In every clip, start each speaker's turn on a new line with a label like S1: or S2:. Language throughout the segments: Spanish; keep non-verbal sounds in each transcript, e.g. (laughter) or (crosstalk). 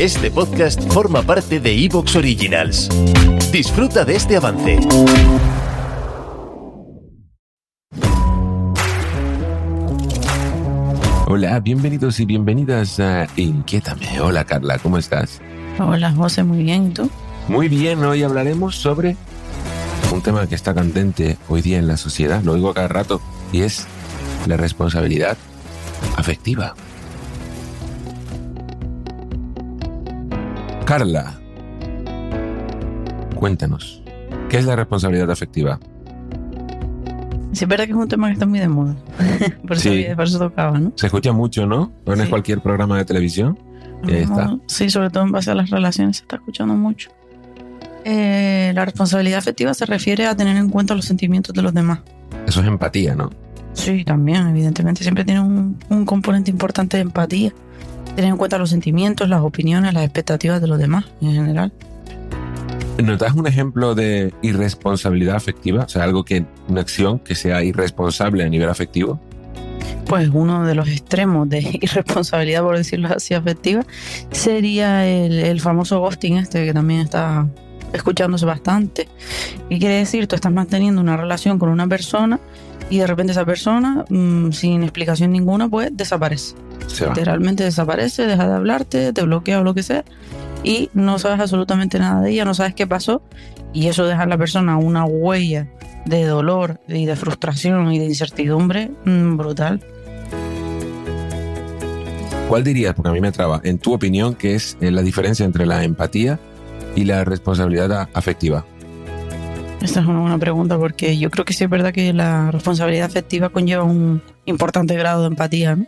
S1: Este podcast forma parte de Evox Originals. Disfruta de este avance.
S2: Hola, bienvenidos y bienvenidas a Inquiétame. Hola Carla, ¿cómo estás?
S3: Hola José, muy bien, ¿y tú?
S2: Muy bien, hoy hablaremos sobre un tema que está candente hoy día en la sociedad, lo oigo cada rato, y es la responsabilidad afectiva. Carla, cuéntanos, ¿qué es la responsabilidad afectiva?
S3: Sí, es verdad que es un tema que está muy de moda. (laughs) por, eso,
S2: Sí.
S3: por eso tocaba, ¿no?
S2: Se escucha mucho, ¿no? Pones
S3: Sí.
S2: cualquier programa de televisión está.
S3: No, Sí, sobre todo en base a las relaciones se está escuchando mucho. Eh, la responsabilidad afectiva se refiere a tener en cuenta los sentimientos de los demás.
S2: Eso es empatía, ¿no?
S3: Sí, también, evidentemente, siempre tiene un, un componente importante de empatía. Tener en cuenta los sentimientos, las opiniones, las expectativas de los demás en general.
S2: ¿Nos das un ejemplo de irresponsabilidad afectiva? O sea, algo que, una acción que sea irresponsable a nivel afectivo.
S3: Pues uno de los extremos de (laughs) irresponsabilidad, por decirlo así, afectiva, sería el, el famoso ghosting este que también está escuchándose bastante. ¿Qué quiere decir? Tú estás manteniendo una relación con una persona y de repente esa persona, mm, sin explicación ninguna, pues desaparece.
S2: Se va.
S3: Literalmente desaparece, deja de hablarte, te bloquea o lo que sea y no sabes absolutamente nada de ella, no sabes qué pasó y eso deja en la persona una huella de dolor y de frustración y de incertidumbre mm, brutal.
S2: ¿Cuál dirías, porque a mí me traba, en tu opinión, qué es eh, la diferencia entre la empatía y la responsabilidad afectiva?
S3: Esta es una buena pregunta porque yo creo que sí es verdad que la responsabilidad afectiva conlleva un importante grado de empatía. ¿no?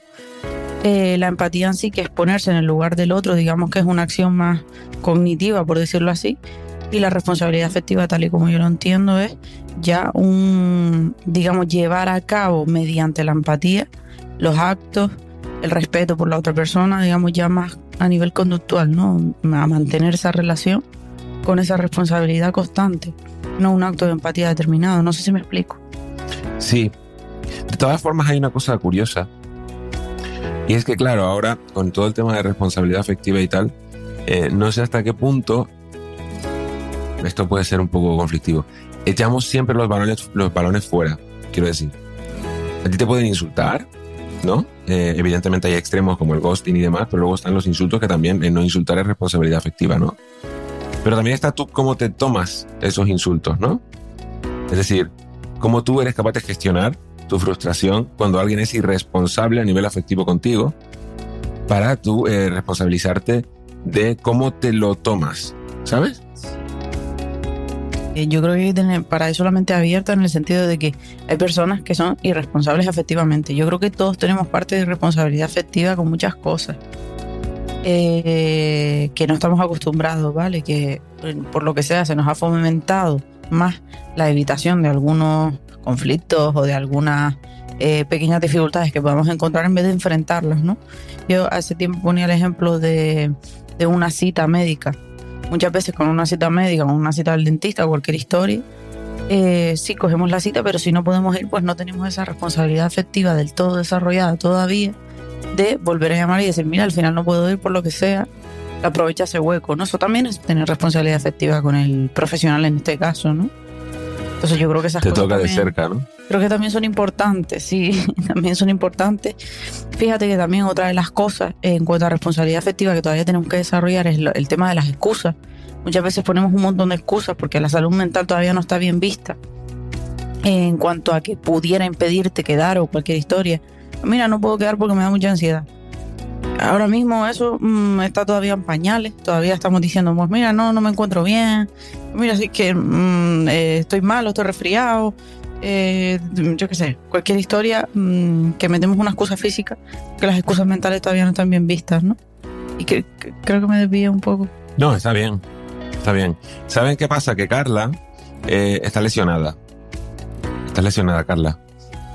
S3: Eh, la empatía en sí, que es ponerse en el lugar del otro, digamos que es una acción más cognitiva, por decirlo así. Y la responsabilidad afectiva, tal y como yo lo entiendo, es ya un, digamos, llevar a cabo mediante la empatía los actos, el respeto por la otra persona, digamos, ya más a nivel conductual, ¿no? A mantener esa relación con esa responsabilidad constante no un acto de empatía determinado. No sé si me explico.
S2: Sí. De todas formas, hay una cosa curiosa. Y es que, claro, ahora con todo el tema de responsabilidad afectiva y tal, eh, no sé hasta qué punto esto puede ser un poco conflictivo. Echamos siempre los balones, los balones fuera, quiero decir. A ti te pueden insultar, ¿no? Eh, evidentemente hay extremos como el ghosting y demás, pero luego están los insultos que también eh, no insultar es responsabilidad afectiva, ¿no? Pero también está tú cómo te tomas esos insultos, ¿no? Es decir, cómo tú eres capaz de gestionar tu frustración cuando alguien es irresponsable a nivel afectivo contigo para tú eh, responsabilizarte de cómo te lo tomas, ¿sabes?
S3: Eh, Yo creo que para eso la mente abierta en el sentido de que hay personas que son irresponsables afectivamente. Yo creo que todos tenemos parte de irresponsabilidad afectiva con muchas cosas. Eh, que no estamos acostumbrados, ¿vale? Que eh, por lo que sea se nos ha fomentado más la evitación de algunos conflictos o de algunas eh, pequeñas dificultades que podamos encontrar en vez de enfrentarlas, ¿no? Yo hace tiempo ponía el ejemplo de, de una cita médica. Muchas veces con una cita médica, con una cita del dentista, cualquier historia, sí cogemos la cita, pero si no podemos ir, pues no tenemos esa responsabilidad afectiva del todo desarrollada todavía de volver a llamar y decir, mira, al final no puedo ir por lo que sea, aprovecha ese hueco, ¿no? Eso también es tener responsabilidad afectiva con el profesional en este caso, ¿no? Entonces yo creo que esas
S2: Te
S3: cosas
S2: toca de cerca, ¿no?
S3: Creo que también son importantes, sí, (laughs) también son importantes. Fíjate que también otra de las cosas en cuanto a responsabilidad afectiva que todavía tenemos que desarrollar es el tema de las excusas. Muchas veces ponemos un montón de excusas porque la salud mental todavía no está bien vista en cuanto a que pudiera impedirte quedar o cualquier historia. Mira, no puedo quedar porque me da mucha ansiedad. Ahora mismo eso mm, está todavía en pañales, todavía estamos diciendo, pues mira, no, no me encuentro bien, mira, sí que mm, eh, estoy malo, estoy resfriado, eh, yo qué sé, cualquier historia mm, que metemos una excusa física, que las excusas mentales todavía no están bien vistas, ¿no? Y que, que- creo que me desvío un poco.
S2: No, está bien. Está bien. ¿Saben qué pasa? Que Carla eh, está lesionada. Está lesionada, Carla.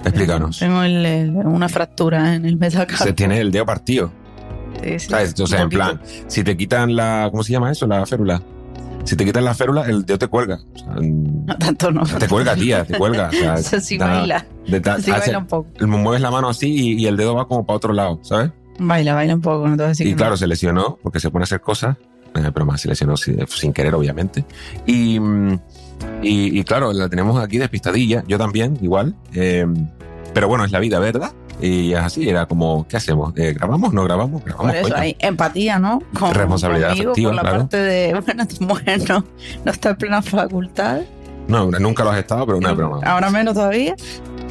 S2: Explícanos.
S3: Tengo el- el- una fractura en el metacarpio.
S2: Se tiene el dedo partido.
S3: Sí, sí.
S2: ¿Sabes? O sea, en plan, si te quitan la. ¿Cómo se llama eso? La férula. Si te quitan la férula, el dedo te cuelga. O sea,
S3: No tanto no.
S2: te cuelga, tía, te cuelga. O sea, (laughs)
S3: Eso sí
S2: da-
S3: baila.
S2: de
S3: Sí
S2: hace-
S3: baila un poco.
S2: mueves la mano así y, y el dedo va como para otro lado, ¿sabes?
S3: Baila, baila un poco. No te voy a decir
S2: y
S3: que no.
S2: claro, se lesionó porque se pone a hacer cosas, pero más se lesionó sin, querer, obviamente. Y, mm, y, y claro, la tenemos aquí despistadilla, yo también, igual. eh, pero bueno, es la vida, ¿verdad? Y es así, era como, ¿qué hacemos? Eh, ¿Grabamos? ¿No grabamos? Grabamos,
S3: Por eso
S2: coño.
S3: hay empatía, ¿no? Con,
S2: Responsabilidad
S3: conmigo,
S2: afectiva,
S3: Por la
S2: claro.
S3: parte de, (laughs) bueno, tu mujer no, no está en plena facultad.
S2: No, nunca lo has estado, pero una broma.
S3: Ahora menos todavía.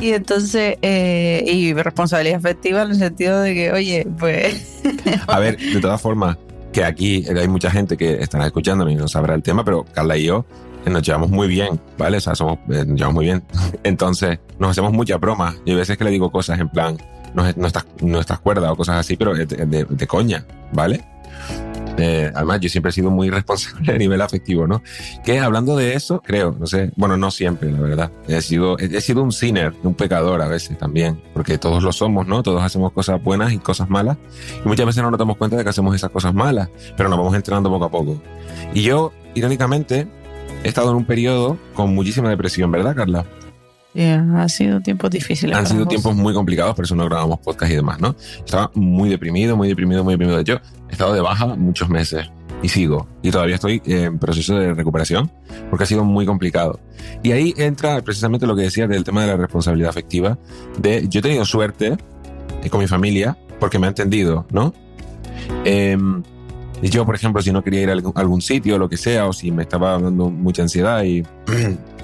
S3: Y entonces, eh, y responsabilidad afectiva en el sentido de que, oye, pues.
S2: A ver, (laughs) de todas formas, que aquí hay mucha gente que estará escuchándome y no sabrá el tema, pero Carla y yo eh, nos llevamos muy bien, ¿vale? O sea, somos, eh, nos llevamos muy bien. (laughs) Entonces, nos hacemos muchas bromas. Y hay veces que le digo cosas en plan, no, no, estás, no cuerda o cosas así, pero de- de coña, ¿vale? Eh, además, yo siempre he sido muy responsable a nivel afectivo, ¿no? Que hablando de eso, creo, no sé, bueno, no siempre, la verdad. He sido, he, sido un sinner, un pecador a veces también, porque todos lo somos, ¿no? Todos hacemos cosas buenas y cosas malas, y muchas veces no nos damos cuenta de que hacemos esas cosas malas, pero nos vamos entrenando poco a poco. Y yo, irónicamente, he estado en un periodo con muchísima depresión, ¿verdad, Carla?
S3: Ya, ha sido tiempos difíciles.
S2: Han sido tiempos muy complicados, por eso no grabamos podcast y demás, ¿no? Estaba muy deprimido, muy deprimido, muy deprimido. De hecho, he estado de baja muchos meses y sigo. Y todavía estoy en proceso de recuperación porque ha sido muy complicado. Y ahí entra precisamente lo que decía del tema de la responsabilidad afectiva. De, yo he tenido suerte eh, con mi familia porque me ha entendido, ¿no? Y yo, por ejemplo, si no quería ir a algún, algún sitio o lo que sea, o si me estaba dando mucha ansiedad y (clears throat)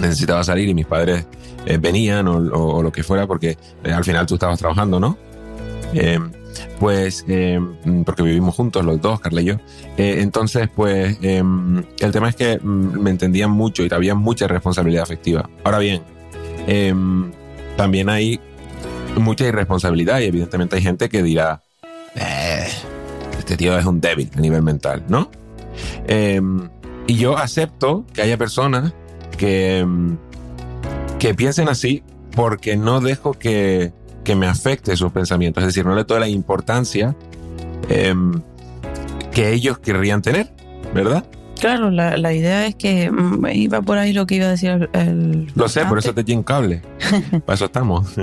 S2: necesitaba salir y mis padres eh, venían o, lo que fuera, porque eh, al final tú estabas trabajando, ¿no? Eh, pues, porque vivimos juntos los dos, Carla y yo. Entonces, pues, el tema es que mm, me entendían mucho y había mucha responsabilidad afectiva. Ahora bien, también hay mucha irresponsabilidad y evidentemente hay gente que dirá, "Eh, este tío es un débil a nivel mental, ¿no? Y yo acepto que haya personas que, que piensen así porque no dejo que, que me afecte sus pensamientos. Es decir, no le doy la importancia em, que ellos querrían tener, ¿verdad?
S3: Claro, la, la idea es que mm, iba por ahí lo que iba a decir el. el
S2: Lo sé, por eso te eché un cable. (laughs) Para eso estamos.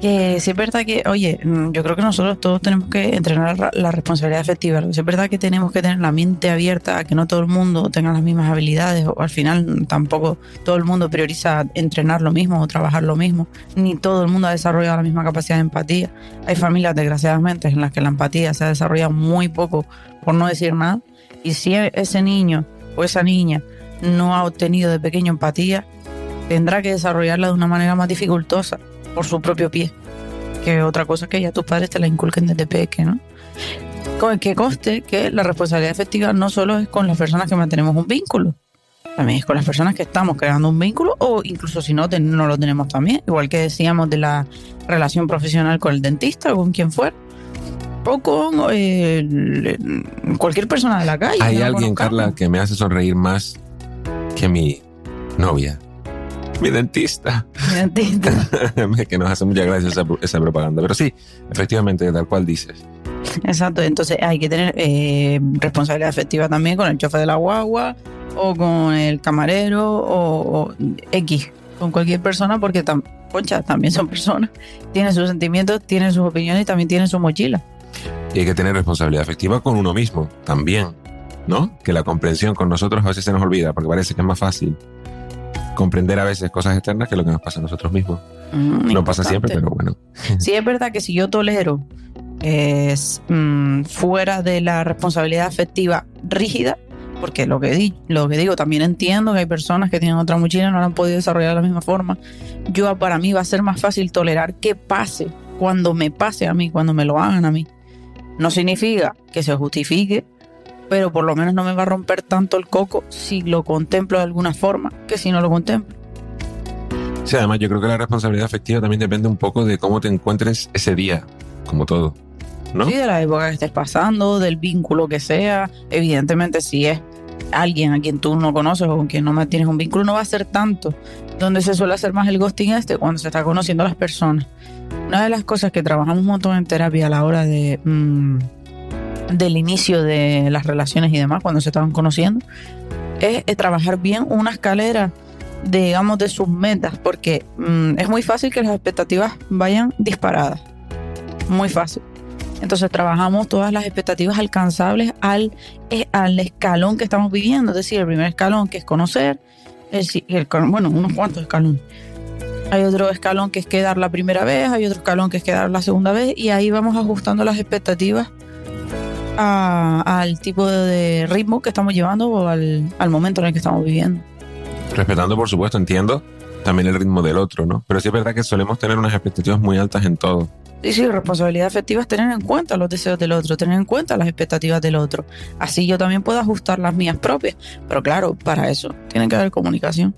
S3: Que sí es verdad que, oye, mm, yo creo que nosotros todos tenemos que entrenar la, la responsabilidad que sí es verdad que tenemos que tener la mente abierta a que no todo el mundo tenga las mismas habilidades o al final tampoco todo el mundo prioriza entrenar lo mismo o trabajar lo mismo, ni todo el mundo ha desarrollado la misma capacidad de empatía. Hay familias, desgraciadamente, en las que la empatía se ha desarrollado muy poco, por no decir nada. Y si e- ese niño o esa niña no ha obtenido de pequeño empatía, tendrá que desarrollarla de una manera más dificultosa por su propio pie. Que otra cosa que ya tus padres te la inculquen desde peque, ¿no? Con que conste que la responsabilidad efectiva no solo es con las personas que mantenemos un vínculo, también es con las personas que estamos creando un vínculo o incluso si no, no lo tenemos también. Igual que decíamos de la relación profesional con el dentista o con quien fuera. O con eh, cualquier persona de la calle.
S2: Hay
S3: no
S2: alguien. Carla, que me hace sonreír más que mi novia. Mi dentista.
S3: Dentista. (laughs)
S2: que nos hace mucha gracia esa, esa propaganda. Pero sí, efectivamente, tal cual dices.
S3: Exacto, entonces hay que tener eh, responsabilidad efectiva también con el chofer de la guagua o con el camarero o, o X, con cualquier persona porque tam, concha, también son personas, tienen sus sentimientos, tienen sus opiniones y también tienen su mochila.
S2: Y hay que tener responsabilidad afectiva con uno mismo también, ¿no? Que la comprensión con nosotros a veces se nos olvida porque parece que es más fácil comprender a veces cosas externas que lo que nos pasa a nosotros mismos.
S3: Mm,
S2: No pasa siempre, pero bueno. (laughs)
S3: Sí es verdad que si yo tolero es, mm, fuera de la responsabilidad afectiva rígida, porque lo que, di, lo que digo, también entiendo que hay personas que tienen otra mochila y no la han podido desarrollar de la misma forma. Yo para mí va a ser más fácil tolerar que pase cuando me pase a mí, cuando me lo hagan a mí. No significa que se justifique, pero por lo menos no me va a romper tanto el coco si lo contemplo de alguna forma que si no lo contemplo.
S2: Sí, además yo creo que la responsabilidad afectiva también depende un poco de cómo te encuentres ese día, como todo, ¿no?
S3: Sí, de la época que estés pasando, del vínculo que sea. Evidentemente, si es alguien a quien tú no conoces o con quien no mantienes un vínculo, no va a ser tanto. Donde se suele hacer más el ghosting este, cuando se está conociendo a las personas. Una de las cosas que trabajamos un en terapia a la hora de mm, del inicio de las relaciones y demás, cuando se estaban conociendo, es, trabajar bien una escalera, digamos, de sus metas, porque mm, es muy fácil que las expectativas vayan disparadas. Muy fácil. Entonces trabajamos todas las expectativas alcanzables al, eh, al escalón que estamos viviendo, es decir, el primer escalón que es conocer, bueno, unos cuantos escalones. Hay otro escalón que es quedar la primera vez, hay otro escalón que es quedar la segunda vez y ahí vamos ajustando las expectativas al tipo de ritmo que estamos llevando o al, al momento en el que estamos viviendo.
S2: Respetando, por supuesto, entiendo también el ritmo del otro, ¿no? Pero sí es verdad que solemos tener unas expectativas muy altas en todo.
S3: Sí, sí, responsabilidad afectiva es tener en cuenta los deseos del otro, tener en cuenta las expectativas del otro. Así yo también puedo ajustar las mías propias. Pero claro, para eso tiene que haber comunicación.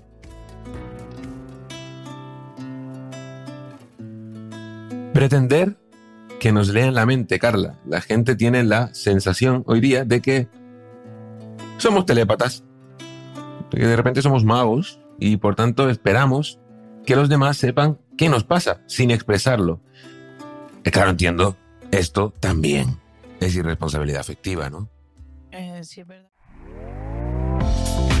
S2: Pretender que nos lean la mente, Carla. La gente tiene la sensación hoy día de que somos telépatas. Que de repente somos magos y por tanto esperamos que los demás sepan qué nos pasa sin expresarlo. Eh, claro, entiendo, esto también es irresponsabilidad afectiva, ¿no?
S3: Eh, sí, es verdad.